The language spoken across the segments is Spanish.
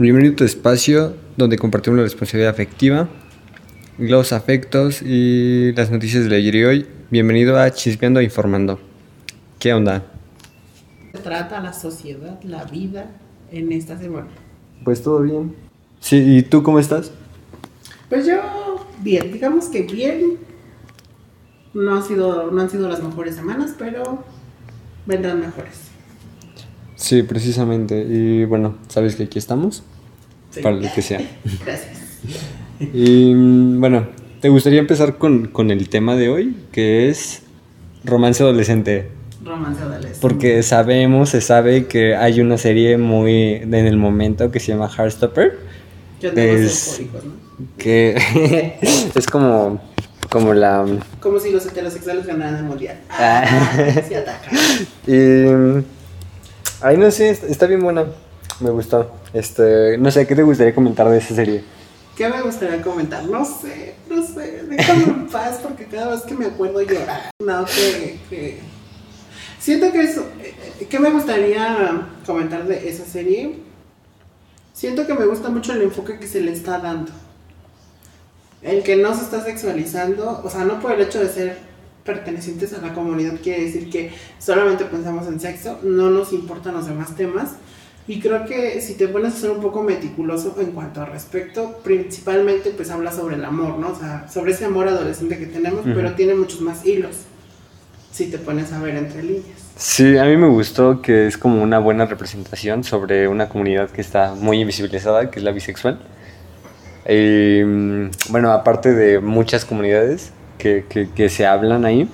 Bienvenido a tu espacio donde compartimos la responsabilidad afectiva, los afectos y las noticias del ayer y hoy. Bienvenido a Chispeando e Informando. ¿Qué onda? Se trata la sociedad, la vida en esta semana. Pues todo bien. Sí, ¿y tú cómo estás? Pues yo, bien, digamos que bien. No, ha sido, no han sido las mejores semanas, pero vendrán mejores. Sí, precisamente. Y bueno, sabes que aquí estamos Sí. para lo que sea. Gracias. Y bueno, ¿te gustaría empezar con, con el tema de hoy? Que es romance adolescente. Romance adolescente. Porque sabemos, se sabe que hay una serie muy en el momento que se llama Heartstopper. Yo tengo es- ¿no? Que es como, como la... Como si los heterosexuales ganaran el mundial. Ah. Se atacan. Y... Ay, no sé, está bien buena. Me gustó. Este, no sé, ¿qué te gustaría comentar de esa serie? ¿Qué me gustaría comentar? No sé, no sé. Déjame en paz porque cada vez que me acuerdo llorar. No, que. que- Siento que eso. eh, ¿Qué me gustaría comentar de esa serie? Siento que me gusta mucho el enfoque que se le está dando. El que no se está sexualizando, o sea, no por el hecho de ser pertenecientes a la comunidad quiere decir que solamente pensamos en sexo, no nos importan los demás temas. Y creo que si te pones a ser un poco meticuloso en cuanto al respecto, principalmente pues habla sobre el amor, ¿no? O sea, sobre ese amor adolescente que tenemos, Ujú. pero tiene muchos más hilos, si te pones a ver entre líneas. Sí, a mí me gustó que es como una buena representación sobre una comunidad que está muy invisibilizada, que es la bisexual. Y, mm, bueno, aparte de muchas comunidades que, que, que se hablan ahí,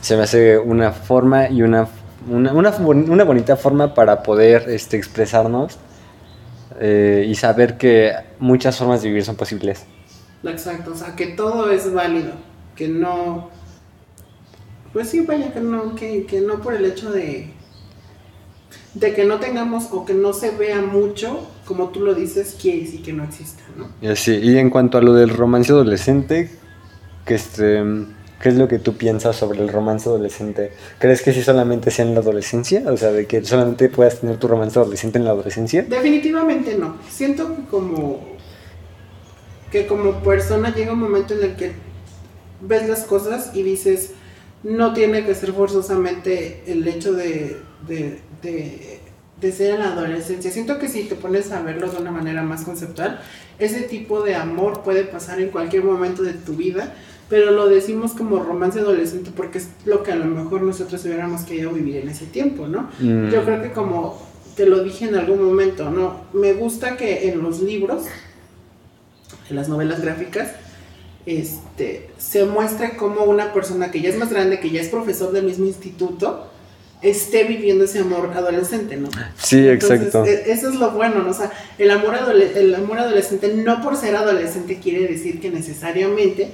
se me hace una forma y una, una, una, una bonita forma para poder este, expresarnos eh, y saber que muchas formas de vivir son posibles. Exacto, o sea, que todo es válido, que no... Pues sí, vaya, que no, que, que no por el hecho de, de que no tengamos o que no se vea mucho, como tú lo dices, quiere decir que no exista, ¿no? Y así, y en cuanto a lo del romance adolescente, que este, ¿qué es lo que tú piensas sobre el romance adolescente? ¿Crees que sí solamente sea en la adolescencia? O sea, de que solamente puedas tener tu romance adolescente en la adolescencia. Definitivamente no. Siento que como que como persona llega un momento en el que ves las cosas y dices no tiene que ser forzosamente el hecho de, de, de- de ser en la adolescencia. Siento que si te pones a verlo de una manera más conceptual, ese tipo de amor puede pasar en cualquier momento de tu vida, pero lo decimos como romance adolescente porque es lo que a lo mejor nosotros hubiéramos querido vivir en ese tiempo, ¿no? Mm. Yo creo que como te lo dije en algún momento, ¿no? Me gusta que en los libros, en las novelas gráficas, este, se muestre como una persona que ya es más grande, que ya es profesor del mismo instituto, esté viviendo ese amor adolescente, ¿no? Sí, Entonces, exacto. e- eso es lo bueno, ¿no? O sea, el amor, el amor adolescente no por ser adolescente quiere decir que necesariamente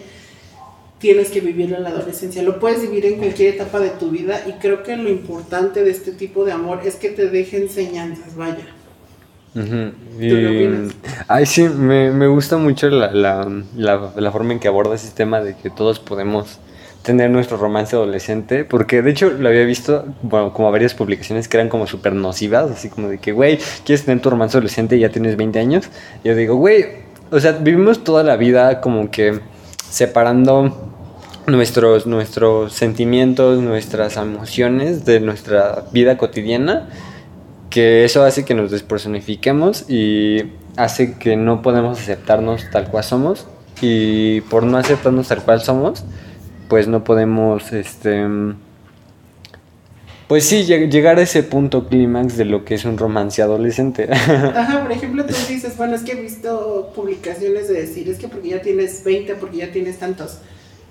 tienes que vivirlo en la adolescencia. Lo puedes vivir en cualquier etapa de tu vida y creo que lo importante de este tipo de amor es que te deje enseñanzas, vaya. Ujú. ¿Tú qué opinas? Ay, sí, me, me gusta mucho la, la, la, la forma en que abordas ese tema de que todos podemos tener nuestro romance adolescente, porque de hecho lo había visto, bueno, como varias publicaciones que eran como súper nocivas, así como de que, güey, quieres tener tu romance adolescente y ya tienes 20 años. Y yo digo, güey, o sea, vivimos toda la vida como que separando nuestros, nuestros sentimientos, nuestras emociones de nuestra vida cotidiana, que eso hace que nos despersonifiquemos y hace que no podemos aceptarnos tal cual somos y por no aceptarnos tal cual somos, pues no podemos, este, pues sí, lleg- llegar a ese punto clímax de lo que es un romance adolescente. Ajá, por ejemplo, tú dices, bueno, es que he visto publicaciones de decir, es que porque ya tienes 20, porque ya tienes tantos.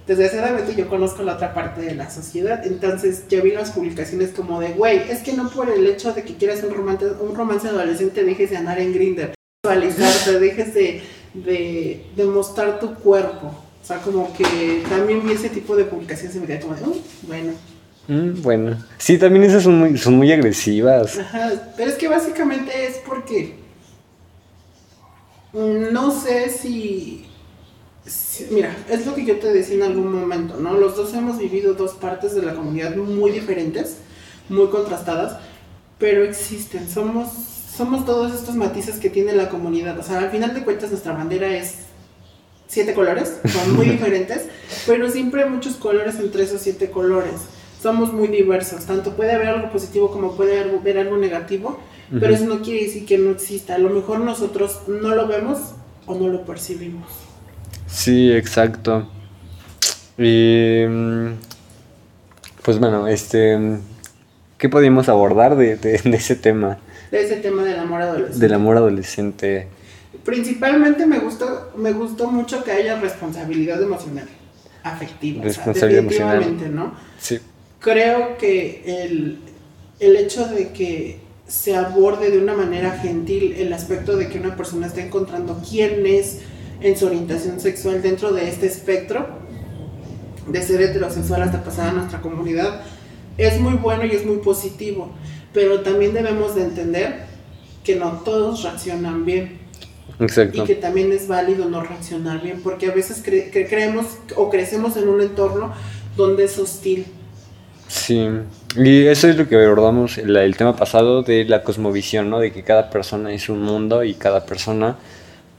Desgraciadamente yo conozco la otra parte de la sociedad, entonces ya vi las publicaciones como de, güey, es que no por el hecho de que quieras un romance, un romance adolescente dejes de andar en Grindr, sexualizarte, dejes de, de, de mostrar tu cuerpo. O sea, como que también vi ese tipo de publicaciones y me quedé como de, "Uh, bueno. Mm, bueno, sí, también esas son muy, son muy agresivas. Ajá, pero es que básicamente es porque mm, no sé si, mira, es lo que yo te decía en algún momento, ¿no? Los dos hemos vivido dos partes de la comunidad muy diferentes, muy contrastadas, pero existen, somos somos todos estos matices que tiene la comunidad. O sea, al final de cuentas nuestra bandera es siete colores, son muy diferentes, pero siempre hay muchos colores entre esos siete colores. Somos muy diversos, tanto puede haber algo positivo como puede haber algo negativo, pero eso no quiere decir que no exista. A lo mejor nosotros no lo vemos o no lo percibimos. Sí, exacto. Y mm, pues bueno, este, ¿qué podemos abordar de, de, ese tema? De ese tema del amor adolescente. Del amor adolescente. Principalmente me gustó, me gustó mucho que haya responsabilidad emocional, afectiva. Responsabilidad emocional. ¿no? Sí. Creo que el, el hecho de que se aborde de una manera gentil el aspecto de que una persona está encontrando quién es en su orientación sexual dentro de este espectro, de ser heterosexual hasta pasar a nuestra comunidad, es muy bueno y es muy positivo, pero también debemos de entender que no todos reaccionan bien. Exacto. Y que también es válido no reaccionar bien, porque a veces creemos o crecemos en un entorno donde es hostil. Sí, y eso es lo que abordamos el, el tema pasado de la cosmovisión, ¿no? De que cada persona es un mundo y cada persona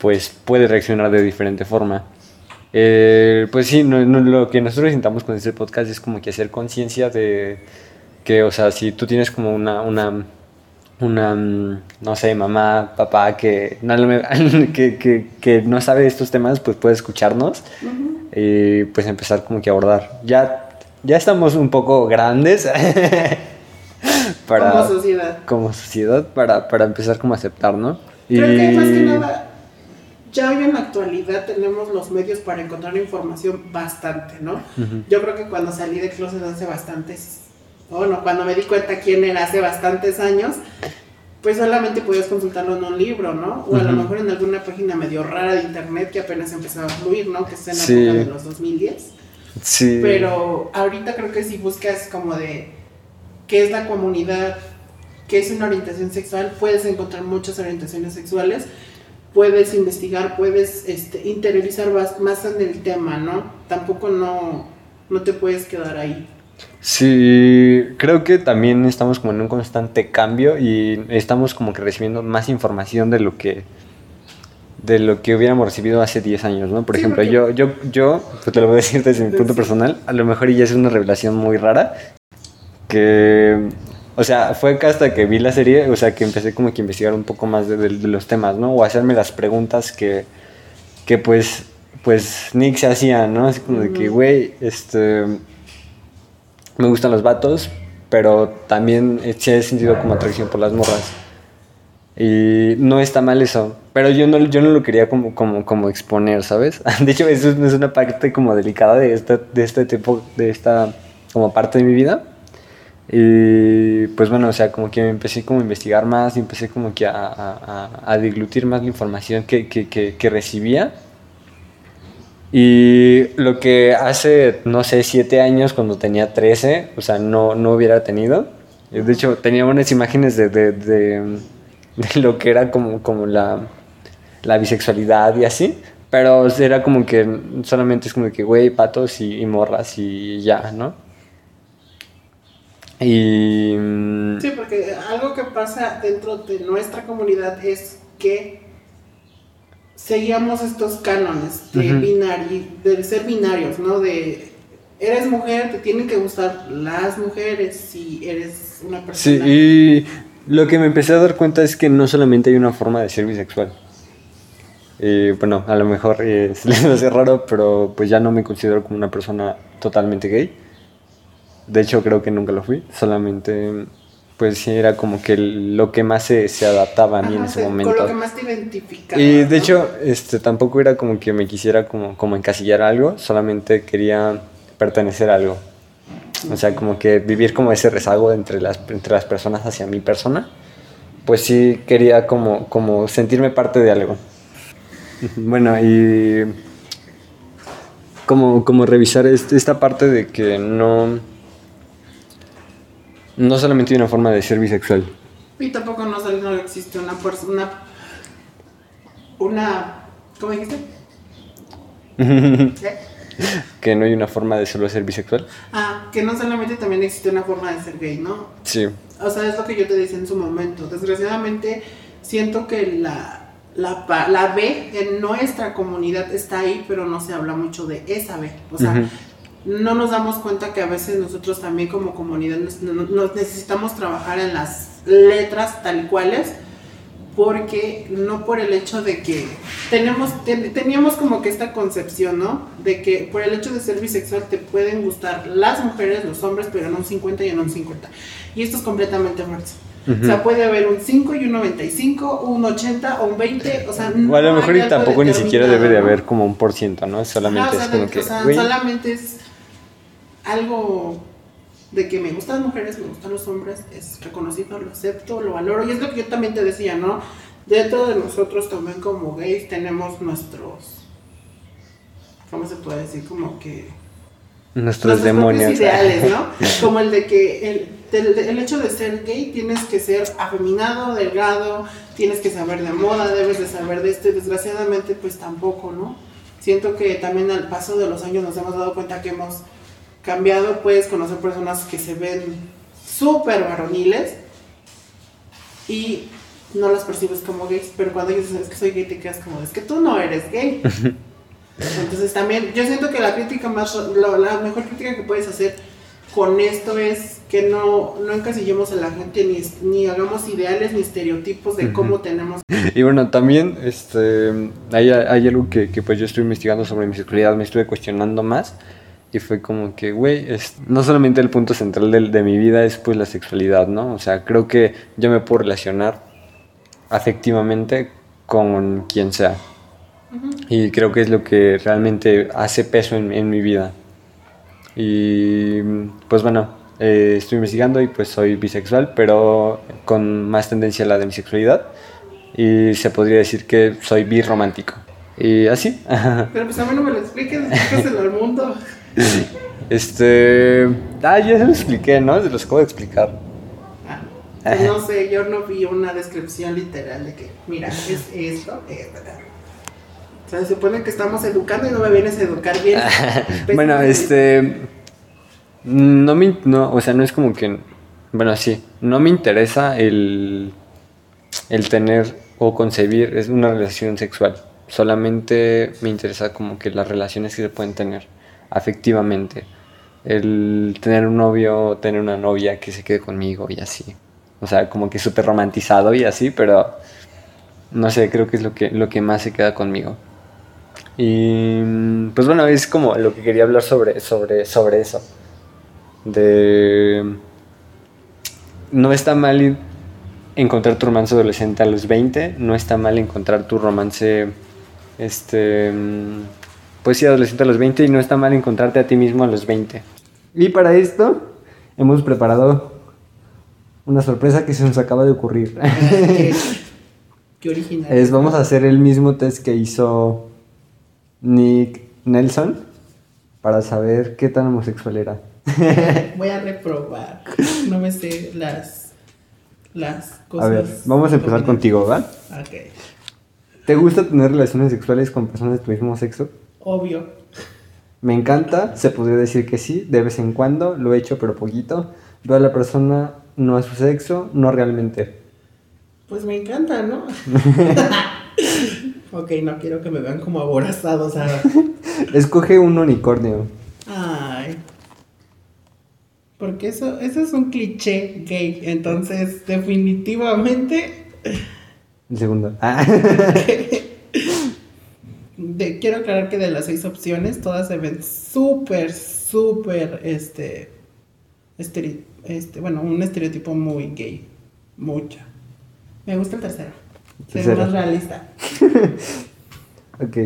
pues puede reaccionar de diferente forma. Eh, pues sí, no, lo que nosotros intentamos con este podcast es como que hacer conciencia de que, o sea, si tú tienes como una, una, una no sé, mamá, papá que no, que, que, que no sabe estos temas, pues puede escucharnos y pues empezar como que a abordar. Ya, ya estamos un poco grandes. para, como sociedad. Como sociedad, para, para empezar como a aceptar, ¿no? Creo que más que nada ya hoy en la actualidad tenemos los medios para encontrar información bastante, ¿no? Yo creo que cuando salí de closet hace bastantes, bueno, cuando me di cuenta quién era hace bastantes años, pues solamente podías consultarlo en un libro, ¿no? O a lo mejor en alguna página medio rara de internet que apenas empezaba a fluir, ¿no? Que es en la época de los 2010. Sí. Pero ahorita creo que si buscas como de qué es la comunidad, qué es una orientación sexual, puedes encontrar muchas orientaciones sexuales puedes investigar, puedes este, interiorizar más, en el tema, ¿no? Tampoco no, no te puedes quedar ahí. Sí, creo que también estamos como en un constante cambio y estamos como que recibiendo más información de lo que de lo que hubiéramos recibido hace 10 años, ¿no? Por ejemplo, yo, yo, yo, pues te lo voy a decir desde mi punto personal, a lo mejor ya es una revelación muy rara, que o sea, fue hasta que vi la serie, o sea, que empecé como que a investigar un poco más de, los temas, ¿no? O hacerme las preguntas que, que pues, pues Nick se hacía, ¿no? Así como de que, güey, este, me gustan los vatos, pero también he sentido como atracción por las morras. Y no está mal eso, pero yo no, yo no lo quería como, como, como exponer, ¿sabes? De hecho, eso es una parte como delicada de, este, de este tipo, de esta como parte de mi vida y pues bueno, o sea, como que empecé como a investigar más y empecé como que a, a, a diglutir más la información que, que, que, recibía. Y lo que hace, no sé, siete años cuando tenía 13, o sea, no, no hubiera tenido. De hecho, tenía unas imágenes de, de, de, lo que era como, como la, la, bisexualidad y así. Pero era como que solamente es como que, güey, patos y, y morras y ya, ¿no? Y... Sí, porque algo que pasa dentro de nuestra comunidad es que seguíamos estos cánones de, de ser binarios, ¿no? De eres mujer, te tienen que gustar las mujeres si eres una persona. Sí, y lo que me empecé a dar cuenta es que no solamente hay una forma de ser bisexual. Y bueno, a lo mejor eh, se les hace raro, pero pues ya no me considero como una persona totalmente gay. De hecho, creo que nunca lo fui. Solamente, pues sí, era como que lo que más se, se adaptaba a mí en ese momento. Con lo que más te identificaba. Y de hecho, este, tampoco era como que me quisiera como, como encasillar algo. Solamente quería pertenecer a algo. O sea, como que vivir como ese rezago entre las, entre las personas hacia mi persona. Pues sí quería como, como sentirme parte de algo. Bueno, y como, como revisar esta parte de que no no solamente hay una forma de ser bisexual. Y tampoco no, no existe una persona. Una. ¿Cómo dijiste? Que no hay una forma de solo ser bisexual. Ah, que no solamente también existe una forma de ser gay, ¿no? Sí. O sea, es lo que yo te decía en su momento. Desgraciadamente, siento que la, la, la B en nuestra comunidad está ahí, pero no se habla mucho de esa B. O sea. No nos damos cuenta que a veces nosotros también como comunidad nos, no- nos necesitamos trabajar en las letras tal cuales porque no por el hecho de que tenemos ten- teníamos como que esta concepción, ¿no? De que por el hecho de ser bisexual te pueden gustar las mujeres, los hombres, pero en un 50 y en un 50. Y esto es completamente falso. O sea, puede haber un 5 y un 95, un 80 o un 20, o sea, no O a lo mejor y tampoco ni siquiera debe de ¿no? haber como un por ciento, ¿no? Solamente Ajá, o sea, es como de- que, o sea, solamente es algo de que me gustan las mujeres, me gustan los hombres, es reconocido, lo acepto, lo valoro. Y es lo que yo también te decía, ¿no? Dentro de nosotros también como gays tenemos nuestros, ¿cómo se puede decir? Como que... nuestros nuestros demonios. ideales, ¿no? Como el de que el, del- el hecho de ser gay tienes que ser afeminado, delgado, tienes que saber de moda, debes de saber de esto y desgraciadamente pues tampoco, ¿no? Siento que también al paso de los años nos hemos dado cuenta que hemos cambiado, puedes conocer personas que se ven súper varoniles y no las percibes como gays, pero cuando ellos dicen es que soy gay te quedas como, es que tú no eres gay. Entonces también, yo siento que la crítica más, la, la mejor crítica que puedes hacer con esto es que no, no encasillemos a la gente ni, ni hagamos ideales ni estereotipos de cómo tenemos Y bueno, también este, hay, hay algo que, que, pues yo estoy investigando sobre mi sexualidad, me estuve cuestionando más y fue como que, güey, no solamente el punto central de, de mi vida es pues la sexualidad, ¿no? O sea, creo que yo me puedo relacionar afectivamente con quien sea. Y creo que es lo que realmente hace peso en, en mi vida. Y pues bueno, eh, estoy investigando y pues soy bisexual, pero con más tendencia a la de mi sexualidad. Y se podría decir que soy birromántico. Y así. Pero pues a mí no me lo expliques, explícaselo al mundo. Este. Ah, ya se lo expliqué, ¿no? Se los acabo de explicar. Ah, pues no sé, yo no vi una descripción literal de que, mira, es esto, esto. O sea, se supone que estamos educando y no me vienes a educar bien. bueno, este. No me. No, o sea, no es como que. Bueno, sí. No me interesa el. El tener o concebir es una relación sexual. Solamente me interesa como que las relaciones que se pueden tener afectivamente. El tener un novio, tener una novia que se quede conmigo y así. O sea, como que súper romantizado y así, pero no sé, creo que es lo que, lo que más se queda conmigo. Y pues bueno, es como lo que quería hablar sobre, sobre, sobre eso. De... No está mal encontrar tu romance adolescente a los 20, no está mal encontrar tu romance, este, sí, adolescente a los 20 y no está mal encontrarte a ti mismo a los 20. Y para esto hemos preparado una sorpresa que se nos acaba de ocurrir. Qué, qué original. Es, vamos a hacer el mismo test que hizo Nick Nelson para saber qué tan homosexual era. Voy a reprobar. No me sé las, las A cosas. ver, vamos a empezar contigo, ¿va? Ok. ¿Te gusta tener relaciones sexuales con personas de tu mismo sexo? Obvio. Me encanta, se podría decir que sí, de vez en cuando, lo he hecho pero poquito. Veo a la persona no a su sexo, no realmente. Pues me encanta, ¿no? ok, no quiero que me vean como aborazado, o sea. Escoge un unicornio. Ay. Porque eso, eso es un cliché gay. Entonces, definitivamente. El segundo. Ah. de- quiero aclarar que de las seis opciones, todas se ven súper, súper, este, estere- este, bueno, un estereotipo muy gay. Mucho. Me gusta el tercero. Es más realista. Ok.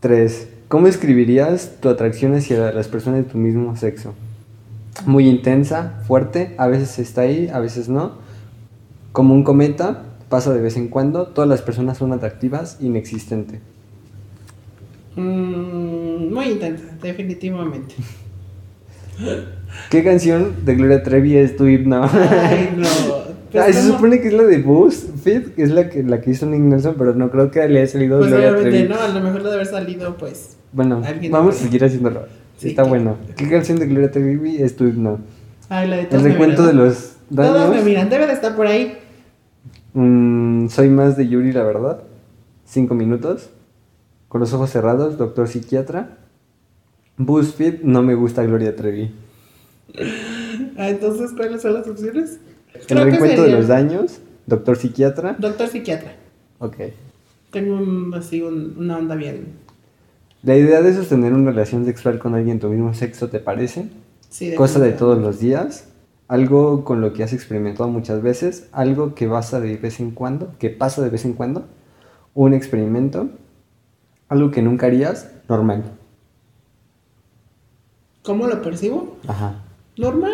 Tres. ¿Cómo escribirías tu atracción hacia las personas de tu mismo sexo? Muy intensa, fuerte, a veces está ahí, a veces no. Como un cometa, pasa de vez en cuando, todas las personas son atractivas, inexistente. Mm, muy intensa, definitivamente. ¿Qué canción de Gloria Trevi es tu himno? Ay, no. Pues, Ay, se ¿cómo? supone que es la de BuzzFeed, que es la que, la que hizo Nick Nelson, pero no creo que le haya salido Pues Gloria Trevi. no, a lo mejor de haber salido, pues. Bueno, vamos a seguir haciéndolo. Sí, Está claro. bueno. ¿Qué canción de Gloria Trevi es tu himno? Ay, la de El recuento de los Todos me miran, debe de estar por ahí. Mm, soy más de Yuri, la verdad. Cinco minutos. Con los ojos cerrados, doctor psiquiatra. BuzzFeed, no me gusta Gloria Trevi. Ah, entonces, ¿cuáles son las opciones? El recuento de los daños, doctor psiquiatra. Doctor psiquiatra. Ok. Tengo un- así un- una onda bien. La idea de sostener una relación sexual con alguien de tu mismo sexo, ¿te parece? Sí, Cosa de todos los días. Algo con lo que has experimentado muchas veces. Algo que pasa de vez en cuando. Que pasa de vez en cuando. Un experimento. Algo que nunca harías. Normal. ¿Cómo lo percibo? Ajá. Normal.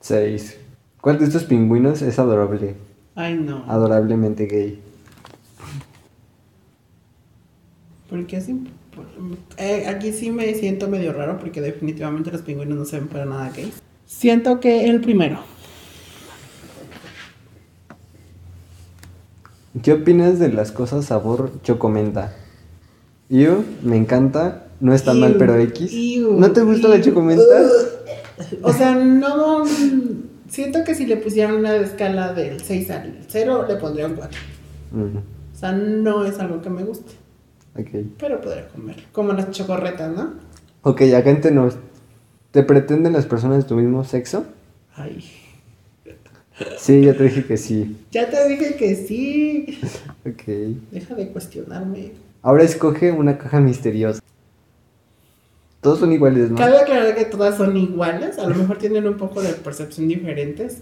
Seis. ¿Cuál de estos pingüinos es adorable? Ay, no. Adorablemente gay. Porque así. Eh, aquí sí me siento medio raro porque definitivamente los pingüinos no se ven para nada gay. Siento que el primero. ¿Qué opinas de las cosas sabor chocomenta? Yo, me encanta. No está mal, pero X. iu, ¿No te gusta la chocomenta? O sea, no. Siento que si le pusieran una escala del 6 al 0, le pondría un 4. Mm, O sea, no es algo que me guste. Ok. Pero podría comer. Como las chocorretas, ¿no? Ok, acá entre nos. ¿Te pretenden las personas de tu mismo sexo? Ay. Sí, ya te dije que sí. Ya te dije que sí. Ok. Deja de cuestionarme. Ahora escoge una caja misteriosa. Todos son iguales, ¿no? Cabe aclarar que todas son iguales, a lo mejor tienen un poco de percepción diferentes,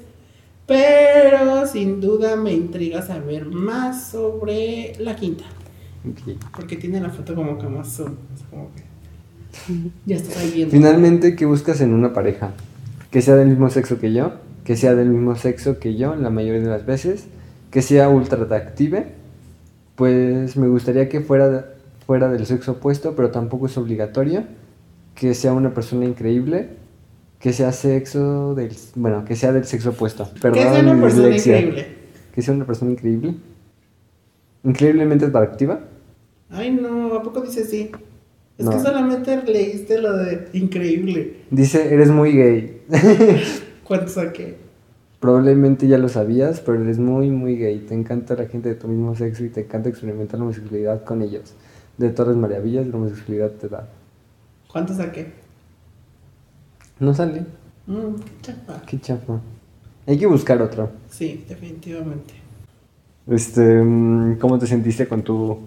pero sin duda me intriga saber más sobre la quinta, Porque tiene la foto como que más zoom, o sea, como que ya estás ahí viendo. Finalmente, ¿qué buscas en una pareja? Que sea del mismo sexo que yo, que sea del mismo sexo que yo la mayoría de las veces, que sea ultra atractive, pues me gustaría que fuera, fuera del sexo opuesto, pero tampoco es obligatorio, que sea una persona increíble, que sea sexo del, bueno, que sea del sexo opuesto. que Perdón, es una mi persona increíble. Que sea una persona increíble. Increíblemente atractiva. Ay no, ¿a poco dice sí? Es No. que solamente leíste lo de increíble. Dice, eres muy gay. ¿Cuánto saqué? Probablemente ya lo sabías, pero eres muy, muy gay. Te encanta la gente de tu mismo sexo y te encanta experimentar la homosexualidad con ellos. De todas las maravillas, la homosexualidad te da. ¿Cuánto saqué? No sale. Mm, qué chafa. Qué chafa. Hay que buscar otro. Sí, definitivamente. Este, mm, ¿cómo te sentiste con tu,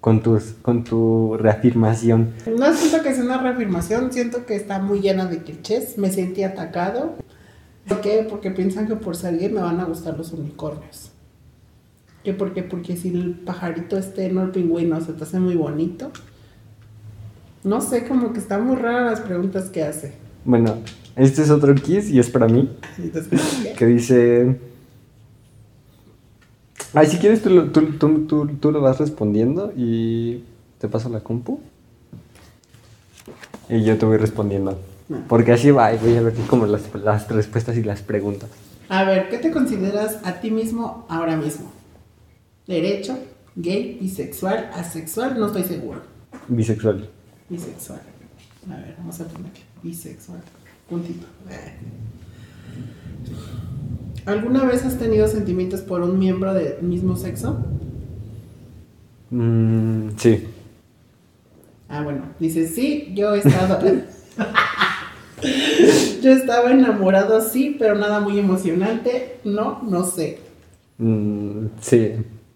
con tus, con tu reafirmación? No siento que sea una reafirmación, siento que está muy llena de clichés. Me sentí atacado. ¿Por qué? Porque piensan que por ser gay me van a gustar los unicornios. ¿Qué por qué? Porque si el pajarito este, no el pingüino, se te hace muy bonito. No sé, como que están muy raras las preguntas que hace. Bueno, este es otro kiss y es para mí. ¿qué? Que dice. Ay, si quieres, tú, tú, tú, tú, tú lo vas respondiendo y te paso la compu. Y yo te voy respondiendo. Ah. Porque así va, y voy a ver como las, las respuestas y las preguntas. A ver, ¿qué te consideras a ti mismo ahora mismo? ¿Derecho? ¿Gay? ¿Bisexual? ¿Asexual? No estoy seguro. Bisexual. Bisexual. A ver, vamos a poner bisexual. Puntito. ¿Alguna vez has tenido sentimientos por un miembro del mismo sexo? Mm, sí. Ah, bueno, dice sí, yo he estado. yo estaba enamorado, sí, pero nada muy emocionante. No, no sé. Mm, sí,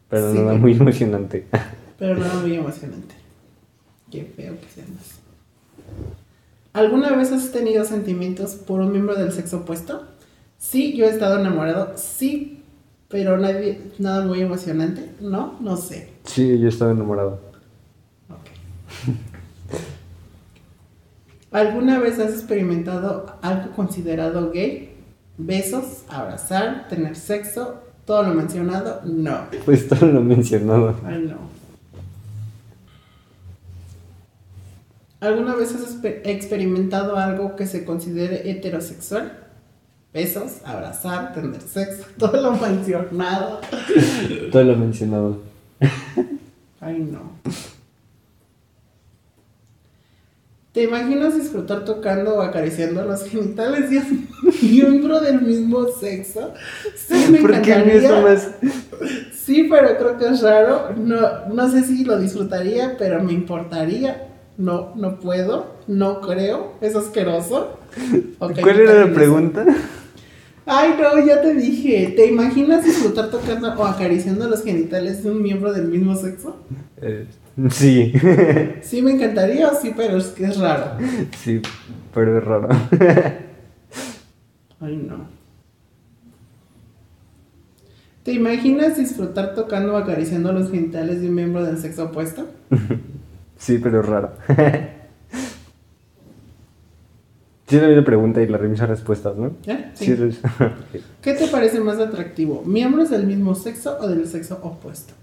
pero Sí. nada muy emocionante. Pero nada muy emocionante. Qué feo que sea más. ¿Alguna vez has tenido sentimientos por un miembro del sexo opuesto? Sí, yo he estado enamorado, sí, pero nadie, nada muy emocionante. No, no sé. Sí, yo estaba enamorado. Ok. ¿Alguna vez has experimentado algo considerado gay? Besos, abrazar, tener sexo, todo lo mencionado, no. Pues todo lo mencionado. Ay, no. ¿Alguna vez has exper- experimentado algo que se considere heterosexual? Besos, abrazar, tener sexo, todo lo mencionado. Todo lo mencionado. Ay, no. ¿Te imaginas disfrutar tocando o acariciando los genitales de un miembro del mismo sexo? Sí, me ¿Por encantaría. más? Sí, pero creo que es raro. No, no sé si lo disfrutaría, pero me importaría. No, no puedo, no creo. Es asqueroso. ¿Cuál era la pregunta? Ay, no, ya te dije. ¿Te imaginas disfrutar tocando o acariciando los genitales de un miembro del mismo sexo? Eh, sí, Sí, me encantaría, sí, pero es que es raro. sí, pero es raro. Ay, no. ¿Te imaginas disfrutar tocando o acariciando los genitales de un miembro del sexo opuesto? Sí, pero es raro. Sí, la misma pregunta y la mismas respuestas, ¿no? ¿Eh? Sí, Sí. es- ¿Qué te parece más atractivo? ¿Miembros del mismo sexo o del sexo opuesto?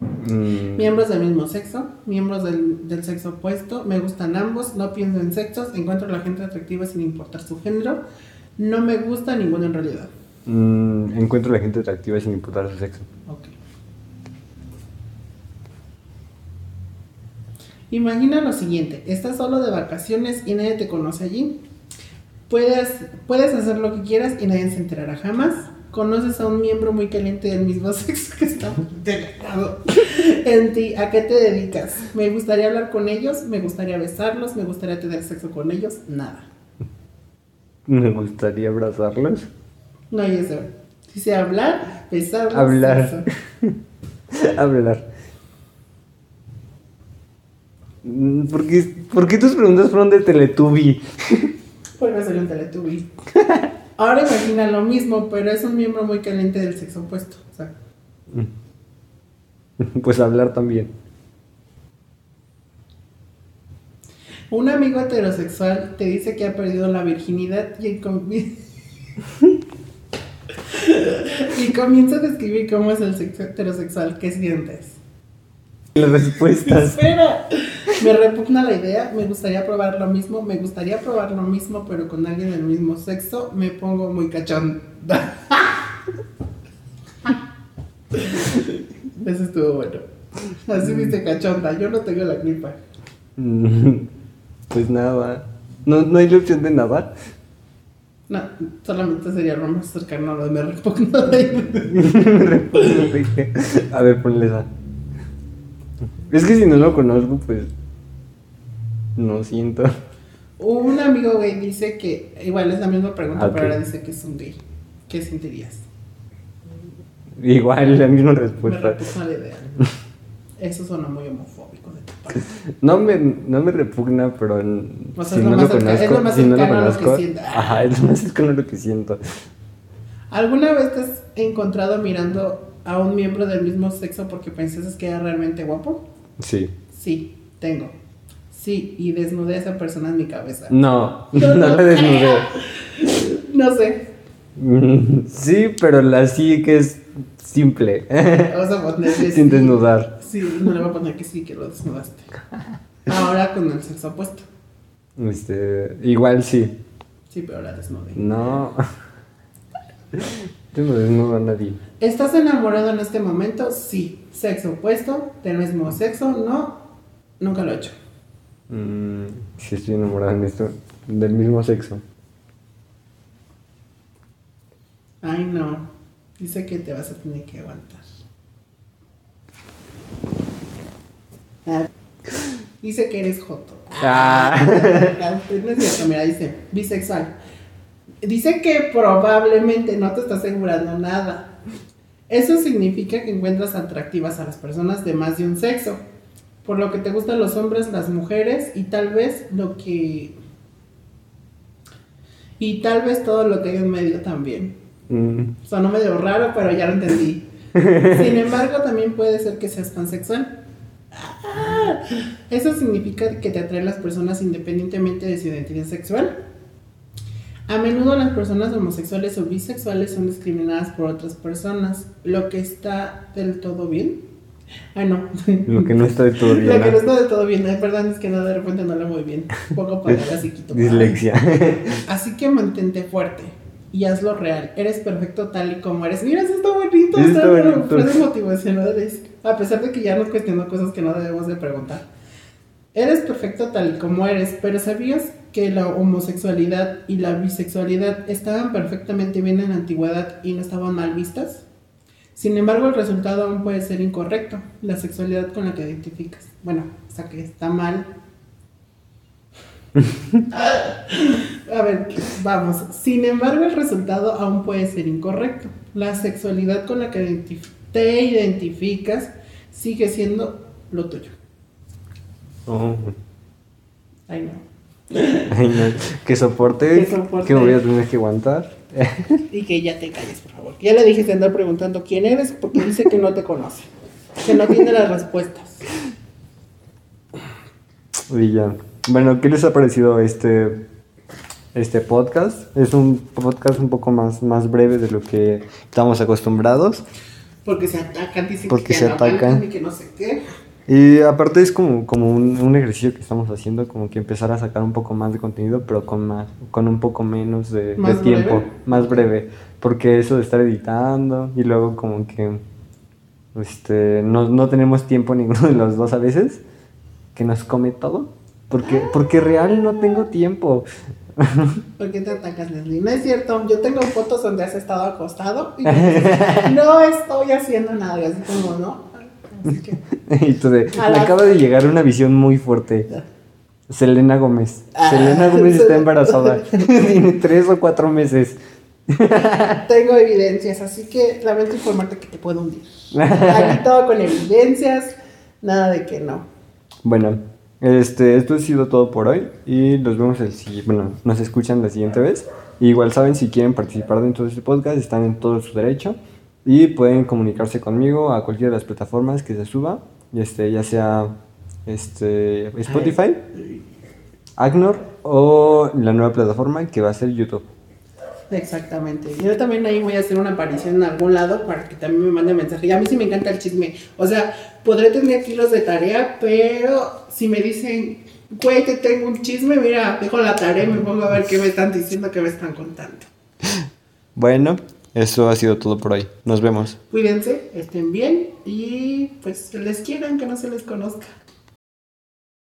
Mm, Miembros del mismo sexo, miembros del, del sexo opuesto, me gustan ambos, no pienso en sexos, encuentro a la gente atractiva sin importar su género, no me gusta ninguno en realidad. mm, encuentro a la gente atractiva sin importar su sexo. Ok. Imagina lo siguiente, estás solo de vacaciones y nadie te conoce allí. Puedes, puedes hacer lo que quieras y nadie se enterará jamás. Conoces a un miembro muy caliente del mismo sexo que está delegado en ti. ¿A qué te dedicas? Me gustaría hablar con ellos, me gustaría besarlos, me gustaría tener sexo con ellos. Nada. Me gustaría abrazarlos. No hay eso. Dice hablar, besarlos. Hablar. Hablar. Mm, ¿Por qué, por qué tus preguntas fueron de Teletubby? Porque soy un teletubby. Ahora imagina lo mismo, pero es un miembro muy caliente del sexo opuesto. O sea, Pues hablar también. un amigo heterosexual te dice que ha perdido la virginidad y, y comienza a describir cómo es el sexo heterosexual. ¿Qué sientes? Las respuestas. Espera, me repugna la idea, me gustaría probar lo mismo, me gustaría probar lo mismo, pero con alguien del mismo sexo me pongo muy cachonda. Eso estuvo bueno. Así viste cachonda, yo no tengo la gripa. Pues nada. ¿No, ¿No hay la opción de nadar? No, solamente sería lo más cercano a lo de me repugna la idea. A ver, ponle esa. Es que si no lo conozco, pues. No siento. Un amigo gay dice que, igual es la misma pregunta, Ok. pero ahora dice que es un gay. ¿Qué sentirías? Igual, la misma Me respuesta. repugna la idea. Eso suena muy homofóbico de tu parte. No me, no me repugna, pero n- O sea, si no lo cerca- es conozco, lo más si no lo cercano a lo que conozco, siento. ajá, es lo más cercano a lo que siento. ¿Alguna vez te has encontrado mirando a un miembro del mismo sexo porque pensabas que era realmente guapo? Sí. Sí, tengo. Sí, y desnudé a esa persona en mi cabeza. No, No no, la desnudé. No sé. Sí, pero la sí que es simple. Vamos a ponerle Sin sí. desnudar. Sí, no le voy a poner que sí, que lo desnudaste. Ahora con el sexo opuesto. Este, igual sí. Sí, pero la desnudé. No. Yo no desnudo a nadie. ¿Estás enamorado en este momento? Sí. ¿Sexo opuesto? ¿Del mismo sexo? No. Nunca lo he hecho. Mm, sí, estoy enamorado en esto. Del mismo sexo. Ay, no. Dice que te vas a tener que aguantar. Ah, Dice que eres joto. Ah. No es cierto, mira, dice bisexual. Dice que probablemente no te está asegurando nada. Eso significa que encuentras atractivas a las personas de más de un sexo. Por lo que te gustan los hombres, las mujeres y tal vez lo que... Y tal vez todo lo que hay en medio también. Mm, Sonó medio raro, pero ya lo entendí. Sin embargo, también puede ser que seas pansexual. Ah, Eso significa que te atraen las personas independientemente de su identidad sexual. A menudo las personas homosexuales o bisexuales son discriminadas por otras personas, lo que está del todo bien. Ah, no. Lo que no está de todo bien. Lo que no está del todo bien. Ay, perdón, es que no, de repente no lo muy bien. Poco palabras y quito. Dislexia. Así que mantente fuerte y hazlo real. Eres perfecto tal y como eres. Mira, eso está bonito. Eso está bonito. frases motivacionales. A pesar de que ya nos cuestionó cosas que no debemos de preguntar. Eres perfecto tal y como eres, pero ¿sabías que la homosexualidad y la bisexualidad estaban perfectamente bien en la antigüedad y no estaban mal vistas? Sin embargo, el resultado aún puede ser incorrecto, la sexualidad con la que identificas. Bueno, o sea que está mal. A ver, vamos. Sin embargo, el resultado aún puede ser incorrecto. La sexualidad con la que te identificas sigue siendo lo tuyo. Oh. Ay, no. Ay, no. Que soporte, Que soporte. que voy a tener que aguantar. Y que ya te calles, por favor. Ya le dije de andar preguntando quién eres porque dice que no te conoce. Que no tiene las respuestas. Y ya. Bueno, ¿qué les ha parecido este, este podcast? Es un podcast un poco más, más breve de lo que estamos acostumbrados. Porque se atacan, dicen Porque que se atacan. y que no sé qué. Y aparte es como, como un, un ejercicio que estamos haciendo, como que empezar a sacar un poco más de contenido, pero con más, con un poco menos de, de ¿Más tiempo, breve? más breve. Porque eso de estar editando y luego como que este, no, no tenemos tiempo ninguno de los dos a veces, que nos come todo. Porque, porque real no tengo tiempo. ¿Por qué te atacas, Leslie? No es cierto. Yo tengo fotos donde has estado acostado y no estoy haciendo nada. Y así como, ¿no? A me acaba de llegar una visión muy fuerte. Selena Gómez. Ah, Selena Gómez está embarazada. Tiene tres o cuatro meses. tengo evidencias, así que lamento informarte que te puedo hundir. Aquí todo con evidencias, nada de que no. Bueno, este, esto ha sido todo por hoy y nos vemos el bueno, nos escuchan la siguiente vez. Igual saben si quieren participar dentro de este podcast, están en todo su derecho y pueden comunicarse conmigo a cualquiera de las plataformas que se suba, este, ya sea este, Spotify, Agnor o la nueva plataforma que va a ser YouTube. Exactamente. Yo también ahí voy a hacer una aparición en algún lado para que también me mande mensaje. Y a mí sí me encanta el chisme. O sea, podré tener kilos de tarea, pero si me dicen, güey, te tengo un chisme, mira, dejo la tarea y me pongo a ver qué me están diciendo, qué me están contando. Bueno, eso ha sido todo por hoy. Nos vemos. Cuídense, estén bien y pues les quieran, que no se les conozca.